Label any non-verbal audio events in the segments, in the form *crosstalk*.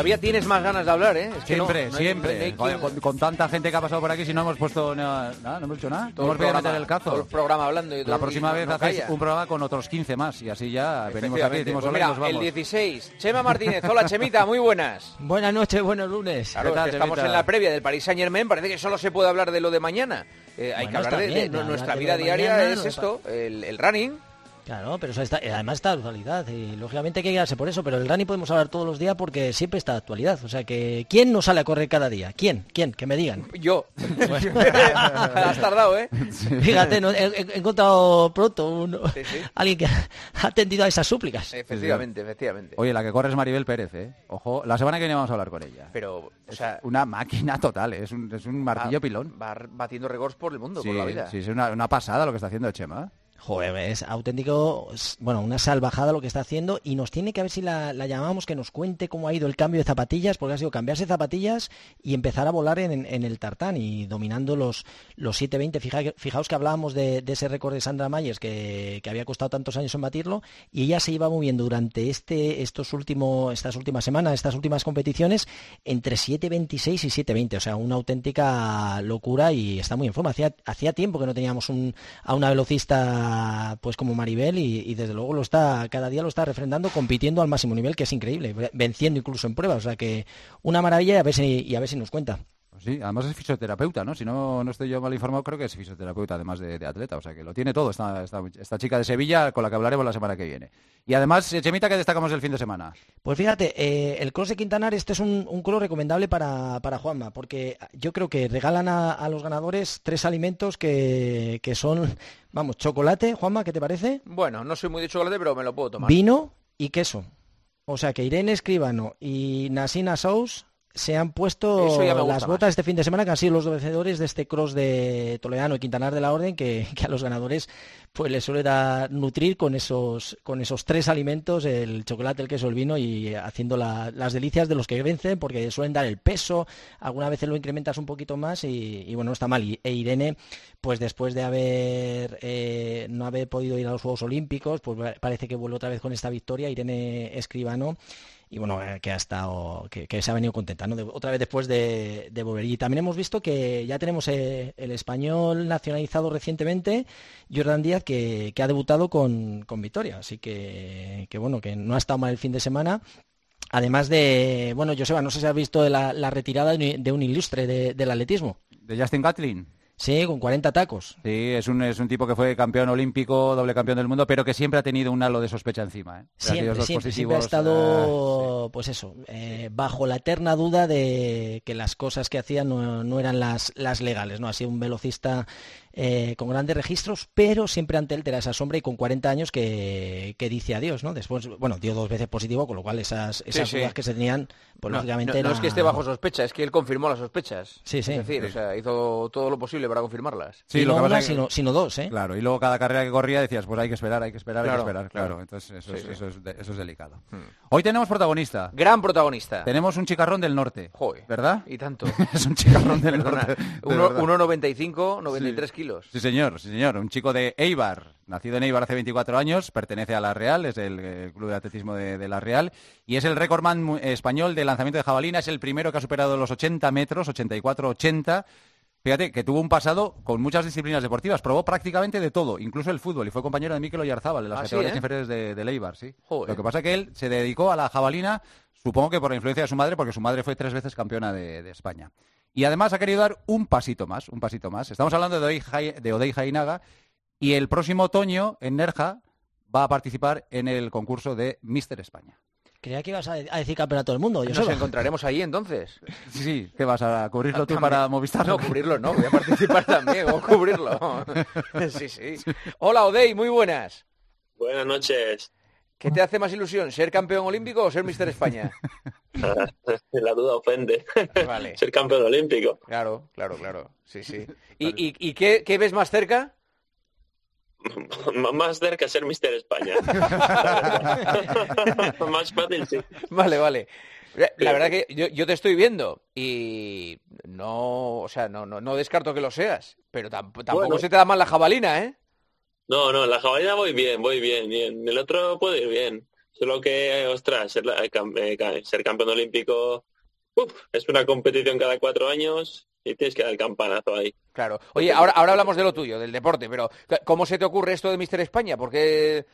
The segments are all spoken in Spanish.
todavía tienes más ganas de hablar, ¿eh? siempre, siempre. con, tanta gente que ha pasado por aquí, si no hemos puesto nada, no hemos hecho nada. Todo hemos programa, meter el cazo. Todo el programa hablando. Y la próxima vez haces un programa con otros 15 más y así ya venimos aquí, decimos pues mira, el 16. Chema Martínez, hola Chemita, muy buenas. Buenas noches, buenos lunes. Claro, estamos en la previa del Paris Saint Germain, parece que solo se puede hablar de lo de mañana. Eh, hay que hablar de, nuestra vida diaria, es esto, el running Claro, pero eso está, además está de actualidad y lógicamente hay que quedarse por eso, pero el running podemos hablar todos los días porque siempre está actualidad. O sea que, ¿quién no sale a correr cada día? ¿Quién? ¿Quién? Que me digan. Yo. *laughs* *laughs* Has tardado, ¿eh? Fíjate, he, encontrado pronto *laughs* alguien que ha atendido a esas súplicas. Efectivamente, efectivamente. Oye, la que corre es Maribel Pérez, ¿eh? Ojo, la semana que viene vamos a hablar con ella. Pero, o sea... una máquina total, ¿eh? es un, es un martillo pilón. Va batiendo récords por el mundo, por la vida. Sí, es una, una pasada lo que está haciendo Chema. Joder, es auténtico, bueno, una salvajada lo que está haciendo y nos tiene que ver si la, llamamos que nos cuente cómo ha ido el cambio de zapatillas, porque ha sido cambiarse zapatillas y empezar a volar en, el tartán y dominando los, los 720. Fija, fijaos que hablábamos de, ese récord de Sandra Myers que, había costado tantos años en batirlo y ella se iba moviendo durante este, estos últimos, estas últimas semanas, estas últimas competiciones, entre 726 y 720. O sea, una auténtica locura y está muy en forma. Hacía, hacía tiempo que no teníamos a una velocista pues como Maribel y, desde luego lo está cada día lo está refrendando compitiendo al máximo nivel que es increíble venciendo incluso en pruebas o sea que una maravilla a ver si, y a ver si nos cuenta Sí, además es fisioterapeuta, ¿no? Si no, no estoy yo mal informado, creo que es fisioterapeuta además de, atleta, o sea que lo tiene todo esta, esta, chica de Sevilla con la que hablaremos la semana que viene. Y además, eh, Chemita, ¿qué destacamos el fin de semana? Pues fíjate, eh, el cross de Quintanar, este es un, un cross recomendable para, para, Juanma, porque yo creo que regalan a, los ganadores tres alimentos que, que son, vamos, chocolate, Juanma, ¿qué te parece? Bueno, no soy muy de chocolate, pero me lo puedo tomar. Vino y queso. O sea que Irene Escribano y Nasina Sous se han puesto las botas este fin de semana, que han sido los vencedores de este cross de Toledano y Quintanar de la Orden, que, a los ganadores pues les suele dar nutrir con esos, con esos tres alimentos, el chocolate, el queso, el vino, y haciendo las delicias de los que vencen, porque suelen dar el peso, alguna vez lo incrementas un poquito más y, bueno, no está mal. e Irene, pues después de haber eh, no haber podido ir a los Juegos Olímpicos, pues parece que vuelve otra vez con esta victoria, Irene Escribano y bueno, eh, que ha estado, que, se ha venido contenta, otra vez después de, volver. Y también hemos visto que ya tenemos eh, el español nacionalizado recientemente, Jordan Díaz, que, ha debutado con, con Victoria. Así que, que bueno, que no ha estado mal el fin de semana. Además de, bueno, Joseba, no sé si has visto la, retirada de un ilustre del atletismo. De Justin Gatlin. Sí, con 40 tacos. Sí, es un, es un tipo que fue campeón olímpico, doble campeón del mundo, pero que siempre ha tenido un halo de sospecha encima. ¿eh? Siempre, siempre, ha estado, eh, pues eso, eh, bajo la eterna duda de que las cosas que hacía no, no, eran las, las legales. ¿no? Ha sido un velocista eh, con grandes registros, pero siempre ante él te da esa sombra y con 40 años que, dice adiós, ¿no? Después, bueno, dio dos veces positivo, con lo cual esas, esas dudas que se tenían, pues lógicamente... No, es que esté bajo sospecha, es que él confirmó las sospechas. Sí, sí. Es decir, o sea, hizo todo lo posible para confirmarlas. Sí, no una, sino, sino, dos, ¿eh? Claro, y luego cada carrera que corría decías, pues hay que esperar, hay que esperar, hay que esperar, claro. Entonces eso, es, eso, es, eso, es, delicado. Hmm. Hoy tenemos protagonista. Gran protagonista. Tenemos un chicarrón del norte. Joder. ¿Verdad? Y tanto. *laughs* es un chicarrón del norte. 1,95, 93 kilos. Sí, señor sí señor, un chico de Eibar, nacido en Eibar hace 24 años, pertenece a La Real, es el, club de atletismo de, La Real, y es el récordman español de lanzamiento de jabalina, es el primero que ha superado los 80 metros, 84-80, Fíjate que tuvo un pasado con muchas disciplinas deportivas, probó prácticamente de todo, incluso el fútbol, y fue compañero de Mikel Oyarzábal en las ah, categorías ¿eh? inferiores de, de Leibar, sí. Lo que pasa es que él se dedicó a la jabalina, supongo que por la influencia de su madre, porque su madre fue tres veces campeona de España. Y además ha querido dar un pasito más, un pasito más. Estamos hablando de Odei Jainaga y el próximo otoño en Nerja va a participar en el concurso de Mister España. Creía que ibas a decir campeonato del mundo. Nos encontraremos ahí entonces. Sí, sí. ¿Qué vas a cubrirlo tú para Movistar? No, cubrirlo no. Voy a participar también. O cubrirlo. *laughs* Sí, sí. Hola, Odey. Muy buenas. Buenas noches. ¿Qué te hace más ilusión, ser campeón olímpico o ser Mister España? *laughs* *laughs* La duda ofende. Vale. *laughs* ser campeón olímpico. Claro, claro, claro. Sí, sí. ¿Y, qué, ves más cerca? más cerca ser Mister España. *laughs* más fácil, sí. Vale, vale. La verdad que yo, te estoy viendo y no, o sea, no, no, descarto que lo seas, pero tampoco se te da mal la jabalina, ¿eh? No, no, la jabalina voy bien, voy bien, bien. El otro puede ir bien. Solo que, ostras, ser, eh, ser campeón olímpico es una competición cada cuatro años y tienes que dar el campanazo ahí. Claro. Oye, ahora, ahora hablamos de lo tuyo, del deporte, pero ¿cómo se te ocurre esto de Mister España? Porque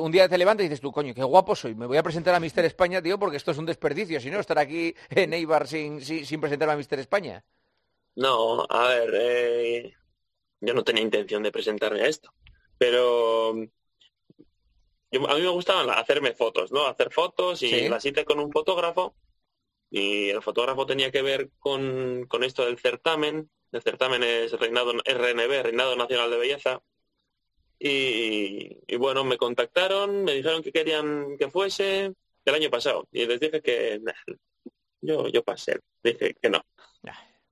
un día te levantas y dices tú, coño, qué guapo soy, me voy a presentar a Mister España, tío, porque esto es un desperdicio, si no, estar aquí en Eibar sin, sin, presentarme a Mister España. No, a ver, eh, yo no tenía intención de presentarme a esto, pero a mí me gustaba hacerme fotos, ¿no? Hacer fotos y la cita con un fotógrafo y el fotógrafo tenía que ver con, con esto del certamen. El certamen es reinado RNB, Reinado Nacional de Belleza. Y, bueno, me contactaron, me dijeron que querían que fuese el año pasado. Y les dije que yo, yo pasé, dije que no.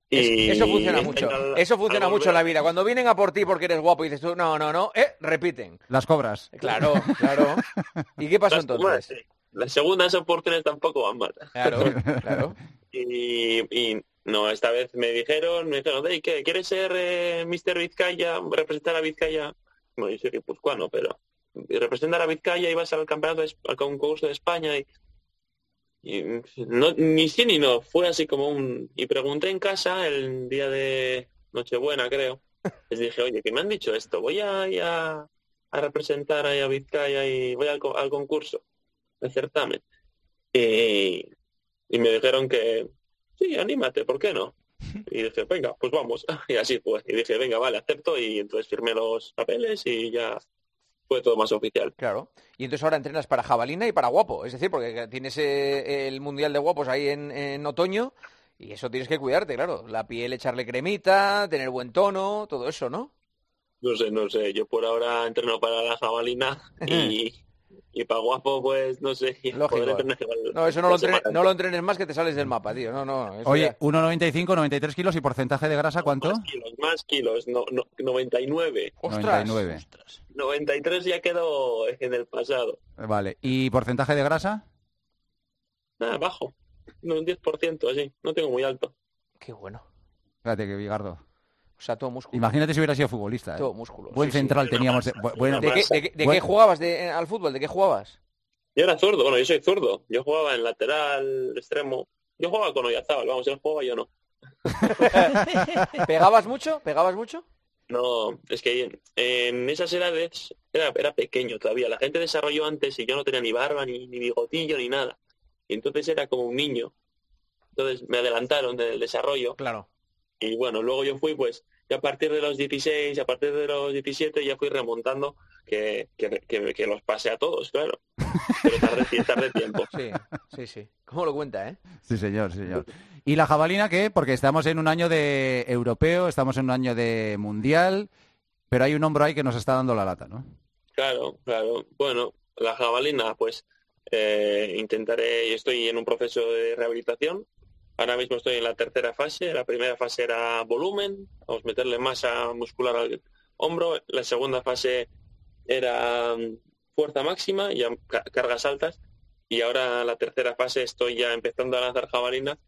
Y... Eso funciona mucho. Eso funciona mucho en la vida. Cuando vienen a por ti porque eres guapo y dices tú, no, no, no, eh, repiten. Las cobras. Claro, claro. *laughs* ¿Y qué pasó entonces? Las segundas oportunidades tampoco van mal. Claro, *laughs* claro. y, no, esta vez me dijeron, me dijeron, ¿qué? ¿Quieres ser eh, Mr. Vizcaya, representar a Vizcaya? Bueno, yo soy guipuzcoano, pero representar a Vizcaya y vas al campeonato, al concurso de España y, no, ni sí ni no, fue así como un... Y pregunté en casa el día de Nochebuena, creo. *laughs* Les dije, oye, que me han dicho esto, voy a, a, a representar a Vizcaya y voy al, al concurso de certamen. Y, y me dijeron que, sí, anímate, ¿por qué no? *laughs* Y dije, venga, pues vamos. *laughs* Y así fue. Y dije, venga, vale, acepto. Y entonces firmé los papeles y ya fue todo más oficial. Claro. Y entonces ahora entrenas para jabalina y para guapo. Es decir, porque tienes eh, el Mundial de Guapos ahí en, en, otoño y eso tienes que cuidarte, claro. La piel, echarle cremita, tener buen tono, todo eso, ¿no? No sé, no sé. Yo por ahora entreno para la jabalina *laughs* y, y para guapo, pues no sé. No, eso no lo, entrenes, no lo, entrenes, más que te sales del mapa, tío. No, no. Oye, 1,95, 93 kilos y porcentaje de grasa, ¿cuánto? Más kilos, más kilos, no, no, 99. ¡Ostras! 99. 93 ya quedó en el pasado. Vale, ¿y porcentaje de grasa? Nada, bajo. No, un 10%, así. No tengo muy alto. Qué bueno. Espérate, que Bigardo. O sea, todo músculo. Imagínate si hubiera sido futbolista. ¿eh? Todo músculo. Buen central teníamos. De, qué, jugabas de, al fútbol? ¿De qué jugabas? Yo era zurdo. Bueno, yo soy zurdo. Yo jugaba en lateral, extremo. Yo jugaba con Oyazábal. Vamos, él jugaba, yo no. *laughs* ¿Pegabas mucho? ¿Pegabas mucho? No, es que en esas edades era, era pequeño todavía. La gente desarrolló antes y yo no tenía ni barba, ni, ni bigotillo, ni nada. Y entonces era como un niño. Entonces me adelantaron del desarrollo. Claro. Y bueno, luego yo fui pues, ya a partir de los 16, a partir de los 17 ya fui remontando que, que, los pase a todos, claro. Pero tarde, tarde tiempo. *laughs* Sí, sí, sí. ¿Cómo lo cuenta, eh? Sí, señor, señor. ¿Y la jabalina qué? Porque estamos en un año de europeo, estamos en un año de mundial, pero hay un hombro ahí que nos está dando la lata, ¿no? Claro, claro. Bueno, la jabalina, pues eh, intentaré, estoy en un proceso de rehabilitación Ahora mismo estoy en la tercera fase. La primera fase era volumen, vamos a meterle masa muscular al hombro. La segunda fase era mm, fuerza máxima y cargas altas. Y ahora la tercera fase estoy ya empezando a lanzar jabalina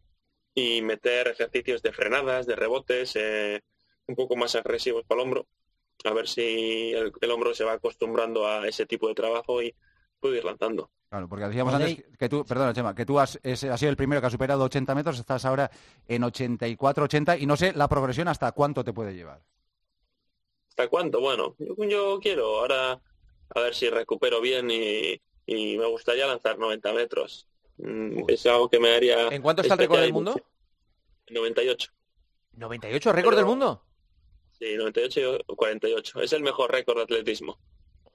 y meter ejercicios de frenadas, de rebotes, eh, un poco más agresivos para el hombro. A ver si el hombro se va acostumbrando a ese tipo de trabajo y puedo ir lanzando. Claro, porque decíamos antes que tú, perdona Chema, que tú has, sido el primero que ha superado 80 metros, estás ahora en 84, 80 y no sé la progresión hasta cuánto te puede llevar. ¿Hasta cuánto? Bueno, yo, quiero ahora a ver si recupero bien y, me gustaría lanzar 90 metros. Mm, es algo que me haría... ¿En cuánto está el récord del mundo? 98. ¿98 récord del mundo? Sí, 98 y 48. Es el mejor récord de atletismo.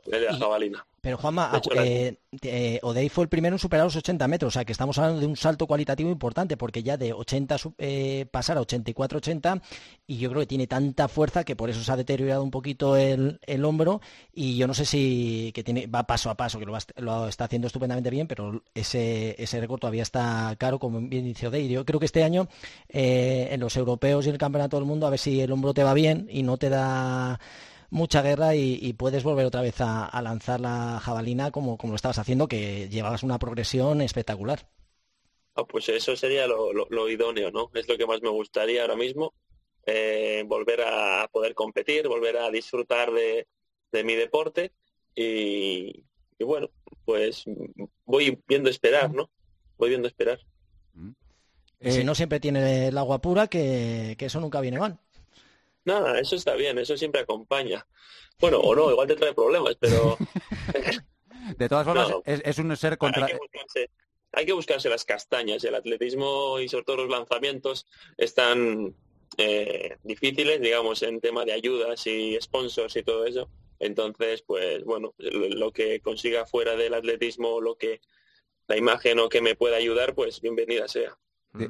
De la jabalina. Pero Juanma, eh, eh, Odey fue el primero en superar los 80 metros, o sea que estamos hablando de un salto cualitativo importante, porque ya de 80 eh, pasar a 84-80, y yo creo que tiene tanta fuerza que por eso se ha deteriorado un poquito el, hombro, y yo no sé si que tiene, va paso a paso, que lo, está haciendo estupendamente bien, pero ese, ese récord todavía está caro, como bien dice Odey. Yo creo que este año en los europeos y en el campeonato del mundo, a ver si el hombro te va bien y no te da mucha guerra y, puedes volver otra vez a, lanzar la jabalina como, como lo estabas haciendo, que llevabas una progresión espectacular. Ah, pues eso sería lo, idóneo, ¿no? Es lo que más me gustaría ahora mismo, eh, volver a poder competir, volver a disfrutar de, mi deporte y, bueno, pues voy viendo esperar, ¿no? Voy viendo esperar. si no siempre tiene el agua pura, que, eso nunca viene mal. Nada, eso está bien, eso siempre acompaña. Bueno, o no, igual te trae problemas, pero... *laughs* de todas formas, es, un ser contra... Hay que, buscarse, las castañas. El atletismo y sobre todo los lanzamientos están eh, difíciles, digamos, en tema de ayudas y sponsors y todo eso. Entonces, pues bueno, lo que consiga fuera del atletismo, lo que la imagen o que me pueda ayudar, pues bienvenida sea.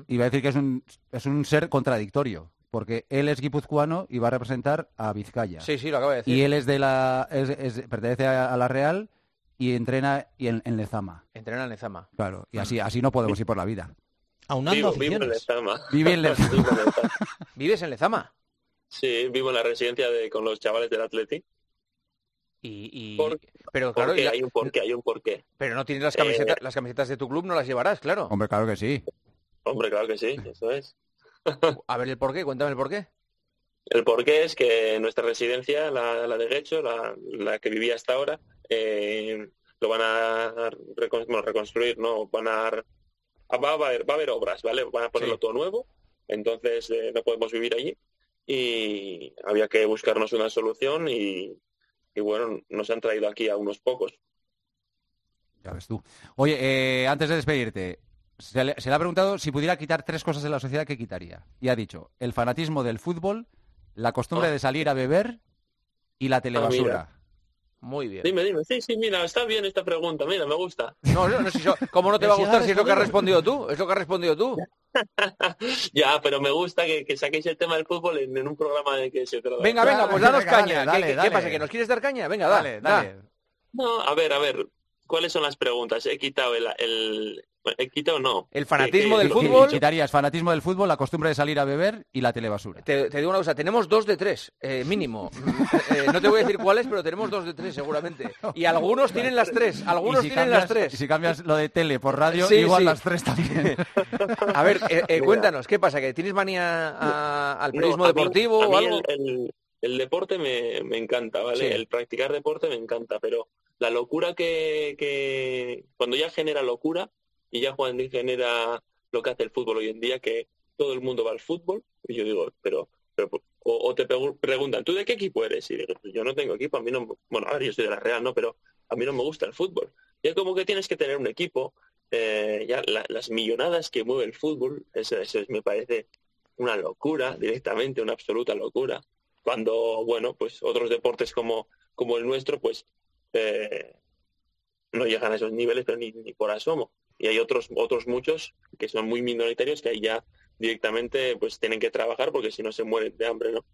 Iba a decir que es un, es un ser contradictorio, porque él es guipuzcoano y va a representar a Vizcaya. Sí, sí, lo acabo de decir. Y él es de la, es, pertenece a, la Real y entrena en, en, Lezama. Entrena en Lezama. Claro, y así, así no podemos ir por la vida. Aunando vivo, en Lezama. Vive en Lezama. *laughs* ¿Vives en Lezama? Sí, vivo en la residencia de, con los chavales del Atleti. Y, pero claro, hay un porqué, hay un porqué. Pero no tienes las camisetas, eh, las camisetas de tu club, no las llevarás, claro. Hombre, claro que sí. Hombre, claro que sí, eso es. A ver el porqué, cuéntame el porqué. El porqué es que nuestra residencia, la, de Gecho, la, que vivía hasta ahora, eh, lo van a reconstruir, ¿no? Van a, va, a haber, va a haber obras, ¿vale? Van a ponerlo todo nuevo, entonces eh, no podemos vivir allí y había que buscarnos una solución y, y bueno, nos han traído aquí a unos pocos. Ya ves tú. Oye, eh, antes de despedirte, se le, ha preguntado si pudiera quitar tres cosas de la sociedad, ¿qué quitaría? Y ha dicho, el fanatismo del fútbol, la costumbre ah. de salir a beber y la telebasura. Ah, Muy bien. Dime, dime. Sí, sí, mira, está bien esta pregunta. Mira, me gusta. No, no, no si ¿cómo no te *laughs* va a gustar si es lo que has respondido tú? Es lo que has respondido tú. *laughs* ya, pero me gusta que, saquéis el tema del fútbol en, un programa de que se trata. Venga, venga, pues danos caña. ¿Qué, pasa? ¿Que nos quieres dar caña? Venga, dale, dale. No, a ver, a ver. ¿Cuáles son las preguntas? He quitado el, el, ¿He quitado no? El fanatismo del fútbol. Quitarías fanatismo del fútbol, la costumbre de salir a beber y la telebasura. Te, digo una cosa, tenemos dos de tres, eh, mínimo. *laughs* Eh, no te voy a decir cuáles, pero tenemos dos de tres seguramente. *laughs* Y algunos tienen las tres, algunos tienen las tres. Y si cambias lo de tele por radio, igual las tres también. *laughs* a ver, eh, cuéntanos, ¿qué pasa? ¿Que tienes manía al periodismo deportivo o algo? El, deporte me, encanta, ¿vale? El practicar deporte me encanta, pero la locura que, que cuando ya genera locura, y ya Juan genera lo que hace el fútbol hoy en día, que todo el mundo va al fútbol, y yo digo, pero, pero o, te preguntan, ¿tú de qué equipo eres? Y digo, yo no tengo equipo, a mí no, bueno, a ver, yo soy de la Real, ¿no? Pero a mí no me gusta el fútbol. Y es como que tienes que tener un equipo, eh, ya las millonadas que mueve el fútbol, eso, eso me parece una locura, directamente, una absoluta locura. Cuando, bueno, pues otros deportes como, como el nuestro, pues eh, no llegan a esos niveles, pero ni, ni por asomo y hay otros otros muchos que son muy minoritarios que ahí ya directamente pues tienen que trabajar porque si no se mueren de hambre no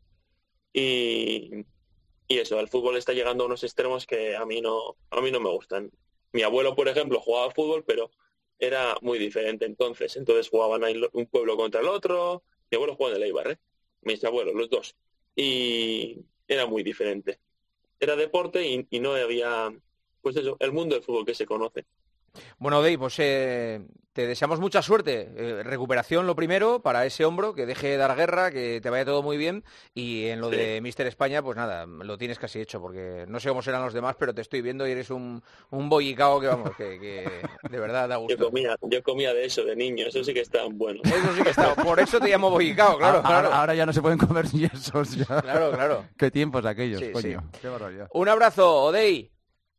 y, y eso el fútbol está llegando a unos extremos que a mí no a mí no me gustan. Mi abuelo por ejemplo jugaba fútbol pero era muy diferente entonces. Entonces jugaban ahí un pueblo contra el otro. Mi abuelo jugaba en el Eibar ¿eh? mis abuelos los dos. Y era muy diferente. Era deporte y, y no había pues eso el mundo del fútbol que se conoce bueno, Dave, pues eh, te deseamos mucha suerte. Eh, recuperación lo primero para ese hombro, que deje de dar guerra, que te vaya todo muy bien. Y en lo de Mister España, pues nada, lo tienes casi hecho, porque no sé cómo serán los demás, pero te estoy viendo y eres un, un bollicao que vamos, que, de verdad da gusto. Yo comía, yo comía de eso de niño, eso sí que está bueno. Eso sí que está, por eso te llamo bollicao, claro, claro. Ahora, ya no se pueden comer ni esos. Claro, claro. Qué tiempos aquellos, coño. Qué barbaridad. Un abrazo, Odey.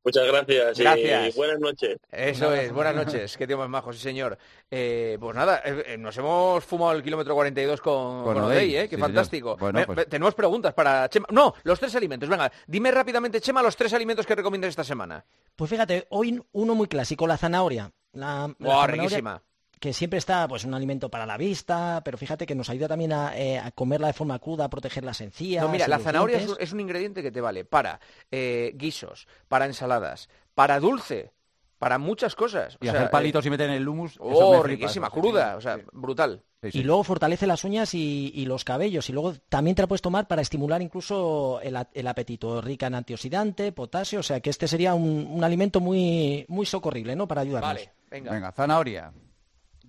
Muchas gracias, y buenas noches. Eso es, buenas noches. Qué tiempo más majo, sí señor. Eh, pues nada, eh, eh, nos hemos fumado el kilómetro 42 con, con, Odey, ¿eh? Qué fantástico. Pues- tenemos preguntas para Chema. No, los tres alimentos. Venga, dime rápidamente, Chema, los tres alimentos que recomiendas esta semana. Pues fíjate, hoy uno muy clásico, la zanahoria. La, riquísima que siempre está pues un alimento para la vista, pero fíjate que nos ayuda también eh, a, comerla de forma cruda, a proteger las encías. No, mira, la zanahoria es un, ingrediente que te vale para eh, guisos, para ensaladas, para dulce, para muchas cosas. y hacer palitos y meter en el humus. Oh, riquísima, cruda, o sea, brutal. Y luego fortalece las uñas y, los cabellos. Y luego también te la puedes tomar para estimular incluso el, apetito. Rica en antioxidante, potasio. O sea que este sería un, alimento muy, muy socorrible, ¿no? Para ayudarnos. Vale, venga. Venga, zanahoria.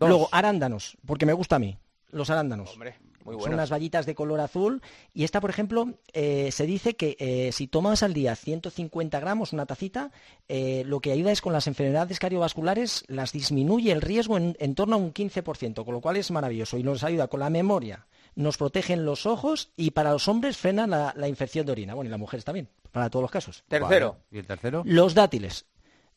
Luego, arándanos, porque me gusta a mí, los arándanos. Son unas vallitas de color azul. Y esta, por ejemplo, eh, se dice que eh, si tomas al día 150 gramos, una tacita, eh, lo que ayuda es con las enfermedades cardiovasculares, las disminuye el riesgo en, torno a un 15%, con lo cual es maravilloso y nos ayuda con la memoria, nos protegen los ojos y para los hombres frena la, infección de orina. Bueno, y las mujeres también, para todos los casos. Tercero. ¿Y el tercero? Los dátiles.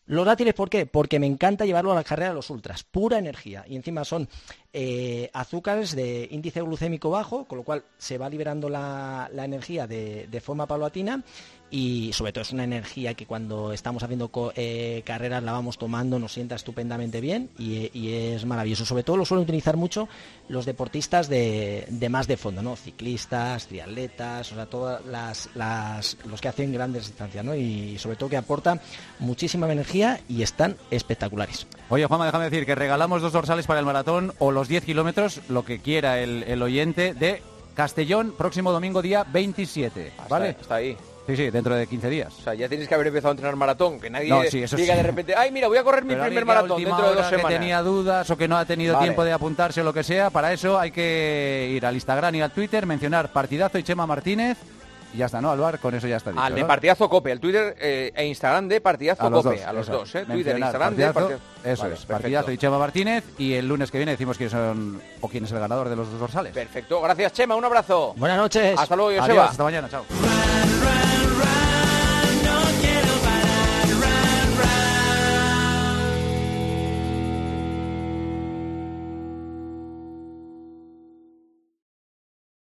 Los dátiles, ¿por qué? Porque me encanta llevarlo a la carrera de los ultras, pura energía. Y encima son eh, azúcares de índice glucémico bajo, con lo cual se va liberando la, energía de, de, forma paulatina y sobre todo es una energía que cuando estamos haciendo eh, carreras la vamos tomando, nos sienta estupendamente bien y, es maravilloso. Sobre todo lo suelen utilizar mucho los deportistas de, más de fondo, ¿no? Ciclistas, triatletas, o sea, todas las, los que hacen grandes distancias, ¿no? Y sobre todo que aporta muchísima energía y están espectaculares. Oye, Juanma, déjame decir que regalamos dos dorsales para el maratón o los 10 kilómetros, lo que quiera el, oyente de Castellón, próximo domingo día 27. ¿Vale? Está ahí. Sí, sí, dentro de 15 días. O sea, ya tienes que haber empezado a entrenar maratón, que nadie diga de repente, ay, mira, voy a correr mi primer maratón dentro de dos semanas. que tenía dudas o que no ha tenido tiempo de apuntarse o lo que sea, para eso hay que ir al Instagram y al Twitter, mencionar Partidazo y Chema Martínez ya está, ¿no, Alvar? Con eso ya está dicho, Al de Partidazo Cope, el Twitter eh, e Instagram de Partidazo Cope, a los dos, ¿eh? Twitter e Instagram de Partidazo. Eso es, Partidazo y Chema Martínez y el lunes que viene decimos quiénes son o quién es el ganador de los dos dorsales. Perfecto, gracias Chema, un abrazo. Buenas noches. Hasta luego, Joseba. hasta mañana, chao.